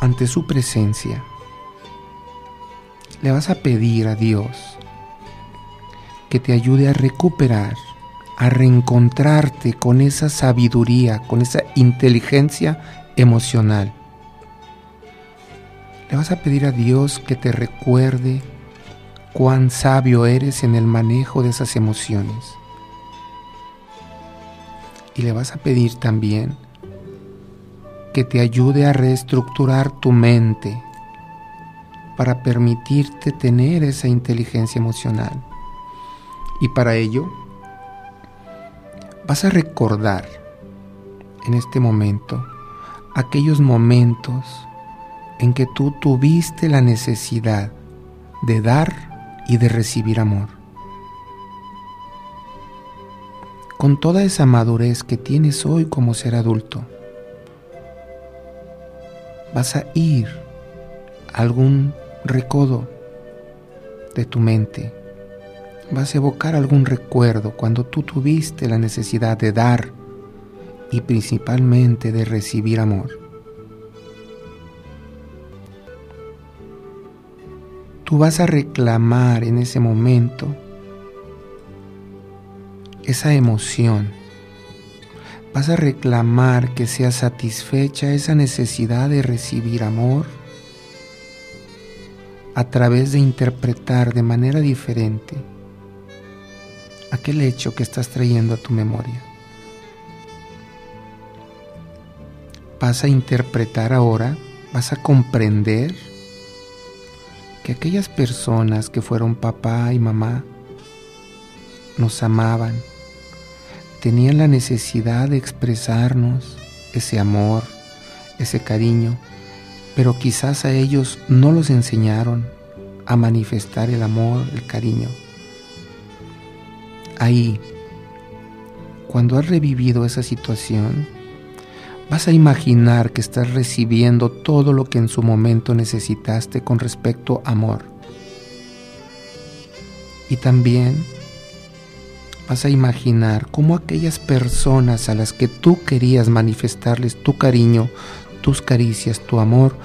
ante su presencia, le vas a pedir a Dios que te ayude a recuperar, a reencontrarte con esa sabiduría, con esa inteligencia emocional le vas a pedir a Dios que te recuerde cuán sabio eres en el manejo de esas emociones. Y le vas a pedir también que te ayude a reestructurar tu mente para permitirte tener esa inteligencia emocional. Y para ello vas a recordar en este momento aquellos momentos en que tú tuviste la necesidad de dar y de recibir amor. Con toda esa madurez que tienes hoy como ser adulto, vas a ir a algún recodo de tu mente, vas a evocar algún recuerdo cuando tú tuviste la necesidad de dar y principalmente de recibir amor. Tú vas a reclamar en ese momento esa emoción. Vas a reclamar que sea satisfecha esa necesidad de recibir amor a través de interpretar de manera diferente aquel hecho que estás trayendo a tu memoria. Vas a interpretar ahora, vas a comprender que aquellas personas que fueron papá y mamá nos amaban, tenían la necesidad de expresarnos ese amor, ese cariño, pero quizás a ellos no los enseñaron a manifestar el amor, el cariño. Ahí, cuando has revivido esa situación, vas a imaginar que estás recibiendo todo lo que en su momento necesitaste con respecto a amor. Y también vas a imaginar cómo aquellas personas a las que tú querías manifestarles tu cariño, tus caricias, tu amor,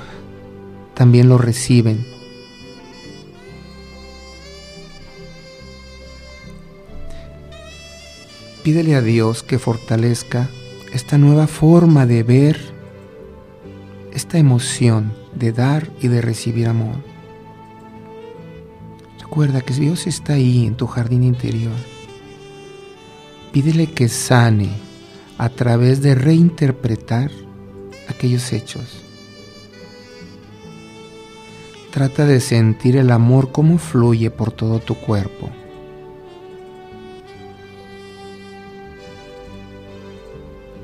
también lo reciben. Pídele a Dios que fortalezca esta nueva forma de ver esta emoción de dar y de recibir amor. Recuerda que Dios está ahí en tu jardín interior. Pídele que sane a través de reinterpretar aquellos hechos. Trata de sentir el amor cómo fluye por todo tu cuerpo.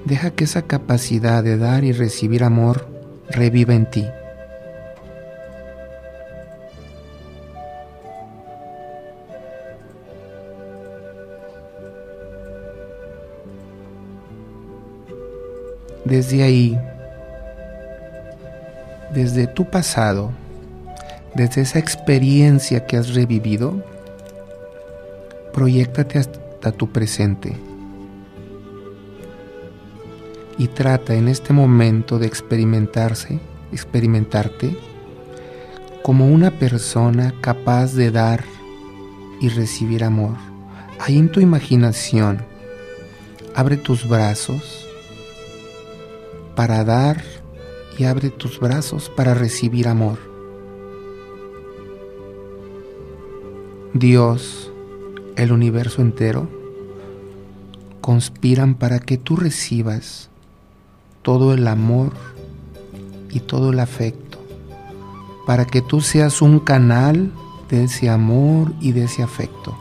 Deja que esa capacidad de dar y recibir amor reviva en ti. Desde ahí, desde tu pasado, desde esa experiencia que has revivido, proyectate hasta tu presente y trata en este momento de experimentarse, experimentarte como una persona capaz de dar y recibir amor. Ahí en tu imaginación, abre tus brazos para dar y abre tus brazos para recibir amor. Dios, el universo entero, conspiran para que tú recibas todo el amor y todo el afecto, para que tú seas un canal de ese amor y de ese afecto,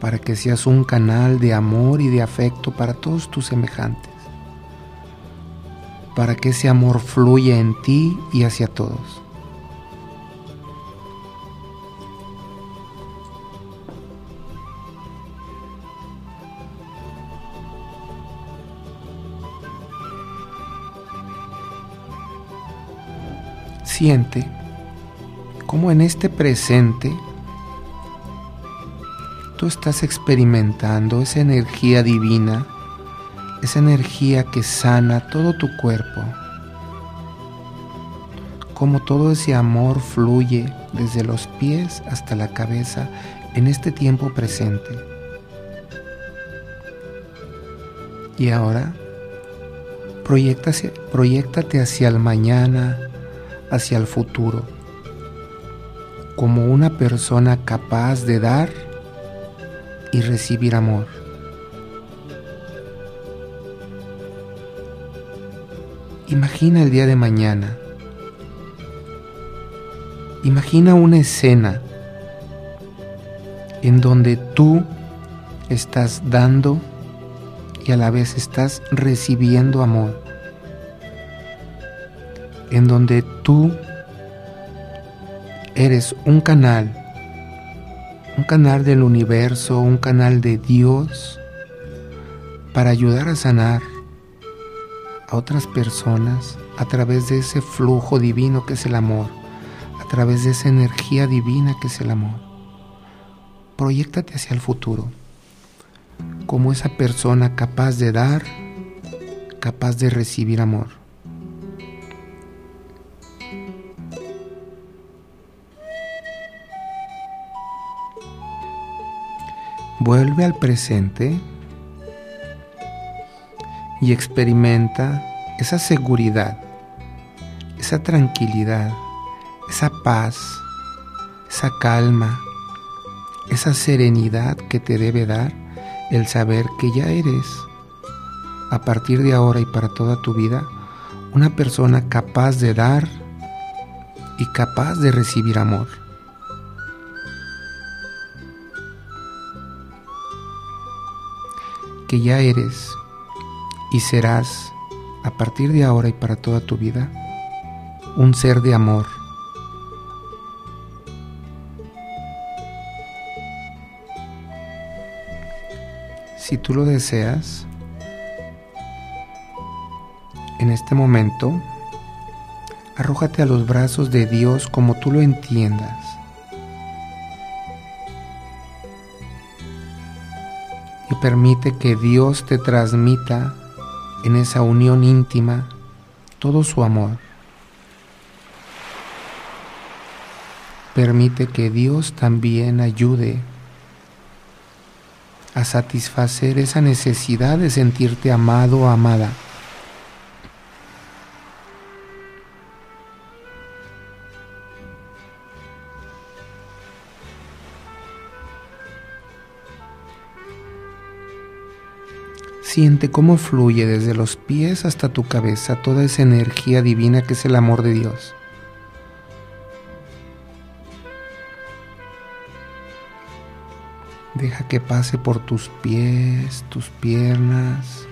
para que seas un canal de amor y de afecto para todos tus semejantes, para que ese amor fluya en ti y hacia todos. Siente cómo en este presente tú estás experimentando esa energía divina, esa energía que sana todo tu cuerpo, cómo todo ese amor fluye desde los pies hasta la cabeza en este tiempo presente. Y ahora, proyectate hacia el mañana, hacia el futuro, como una persona capaz de dar y recibir amor. Imagina el día de mañana. Imagina una escena en donde tú estás dando y a la vez estás recibiendo amor en donde tú eres un canal, un canal del universo, un canal de Dios para ayudar a sanar a otras personas a través de ese flujo divino que es el amor, a través de esa energía divina que es el amor. Proyectate hacia el futuro como esa persona capaz de dar, capaz de recibir amor. Vuelve al presente y experimenta esa seguridad, esa tranquilidad, esa paz, esa calma, esa serenidad que te debe dar el saber que ya eres, a partir de ahora y para toda tu vida, una persona capaz de dar y capaz de recibir amor. Que ya eres y serás a partir de ahora y para toda tu vida un ser de amor. Si tú lo deseas, en este momento, arrójate a los brazos de Dios como tú lo entiendas. Permite que Dios te transmita en esa unión íntima todo su amor. Permite que Dios también ayude a satisfacer esa necesidad de sentirte amado o amada. Siente cómo fluye desde los pies hasta tu cabeza toda esa energía divina que es el amor de Dios. Deja que pase por tus pies, tus piernas,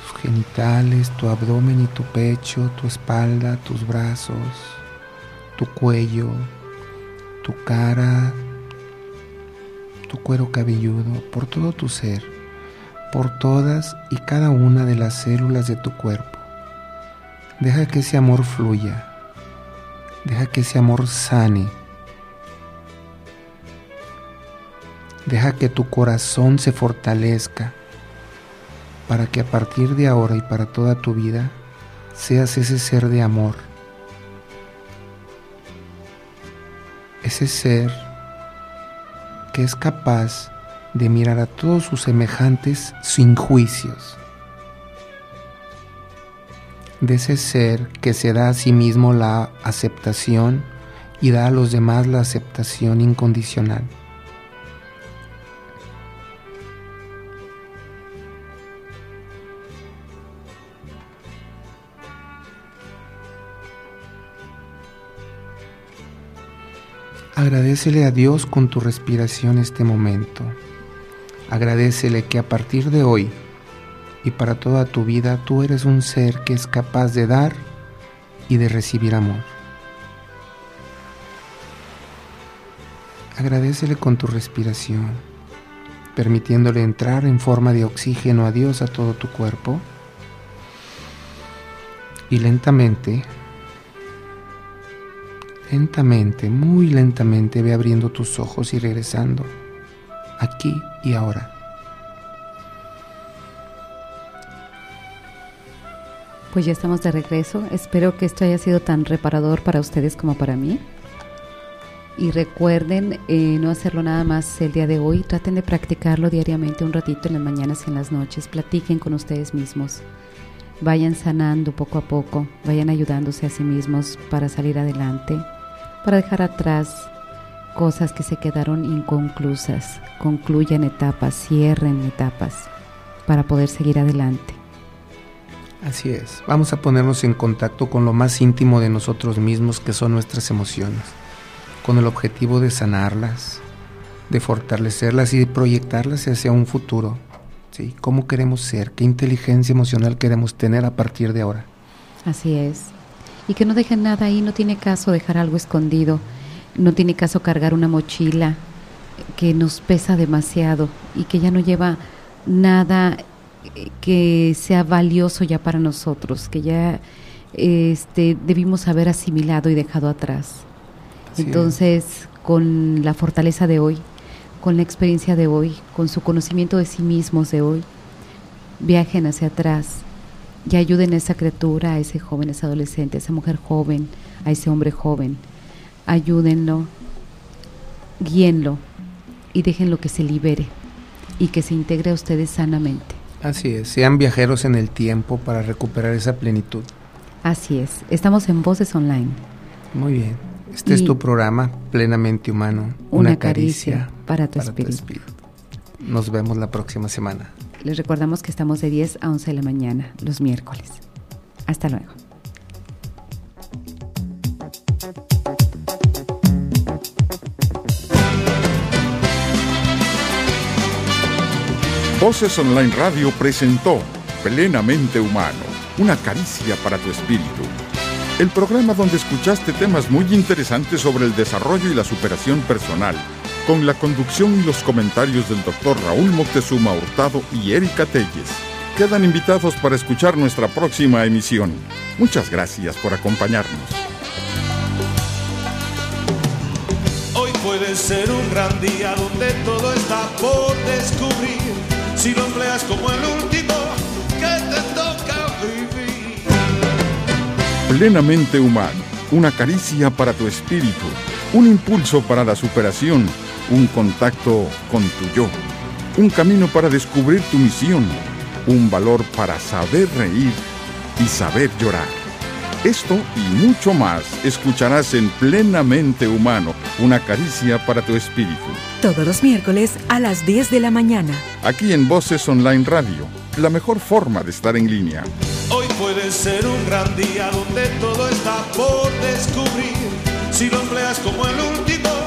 tus genitales, tu abdomen y tu pecho, tu espalda, tus brazos, tu cuello, tu cara, tu cuero cabelludo, por todo tu ser por todas y cada una de las células de tu cuerpo. Deja que ese amor fluya. Deja que ese amor sane. Deja que tu corazón se fortalezca para que a partir de ahora y para toda tu vida seas ese ser de amor. Ese ser que es capaz de mirar a todos sus semejantes sin juicios. De ese ser que se da a sí mismo la aceptación y da a los demás la aceptación incondicional. Agradecele a Dios con tu respiración este momento. Agradecele que a partir de hoy y para toda tu vida tú eres un ser que es capaz de dar y de recibir amor. Agradecele con tu respiración, permitiéndole entrar en forma de oxígeno a Dios a todo tu cuerpo y lentamente Lentamente, muy lentamente ve abriendo tus ojos y regresando, aquí y ahora. Pues ya estamos de regreso. Espero que esto haya sido tan reparador para ustedes como para mí. Y recuerden eh, no hacerlo nada más el día de hoy. Traten de practicarlo diariamente un ratito en las mañanas y en las noches. Platiquen con ustedes mismos. Vayan sanando poco a poco. Vayan ayudándose a sí mismos para salir adelante para dejar atrás cosas que se quedaron inconclusas, concluyan etapas, cierren etapas para poder seguir adelante. Así es, vamos a ponernos en contacto con lo más íntimo de nosotros mismos que son nuestras emociones, con el objetivo de sanarlas, de fortalecerlas y de proyectarlas hacia un futuro. ¿sí? ¿Cómo queremos ser? ¿Qué inteligencia emocional queremos tener a partir de ahora? Así es y que no dejen nada ahí, no tiene caso dejar algo escondido, no tiene caso cargar una mochila que nos pesa demasiado y que ya no lleva nada eh, que sea valioso ya para nosotros, que ya este, debimos haber asimilado y dejado atrás. Entonces, con la fortaleza de hoy, con la experiencia de hoy, con su conocimiento de sí mismos de hoy, viajen hacia atrás y ayuden a esa criatura, a ese joven, a ese adolescente, a esa mujer joven, a ese hombre joven. Ayúdenlo, guíenlo y déjenlo que se libere y que se integre a ustedes sanamente. Así es, sean viajeros en el tiempo para recuperar esa plenitud. Así es, estamos en Voces Online. Muy bien, este es tu programa plenamente humano, una, caricia, para, tu, espíritu. tu espíritu. Nos vemos la próxima semana. Les recordamos que estamos de 10 a 11 de la mañana, los miércoles. Hasta luego. Voces Online Radio presentó Plenamente Humano, una caricia para tu espíritu. El programa donde escuchaste temas muy interesantes sobre el desarrollo y la superación personal con la conducción y los comentarios del doctor Raúl Moctezuma Hurtado y Erika Telles. Quedan invitados para escuchar nuestra próxima emisión. Muchas gracias por acompañarnos. Hoy puede ser un gran día donde todo está por descubrir. Lo empleas como el último que te toca vivir. Plenamente humano, una caricia para tu espíritu, un impulso para la superación un contacto con tu yo, un camino para descubrir tu misión, un valor para saber reír y saber llorar. Esto y mucho más escucharás en Plenamente Humano, una caricia para tu espíritu. Todos los miércoles a las 10 de la mañana. Aquí en Voces Online Radio, la mejor forma de estar en línea. Hoy puede ser un gran día donde todo está por descubrir. Si lo empleas como el último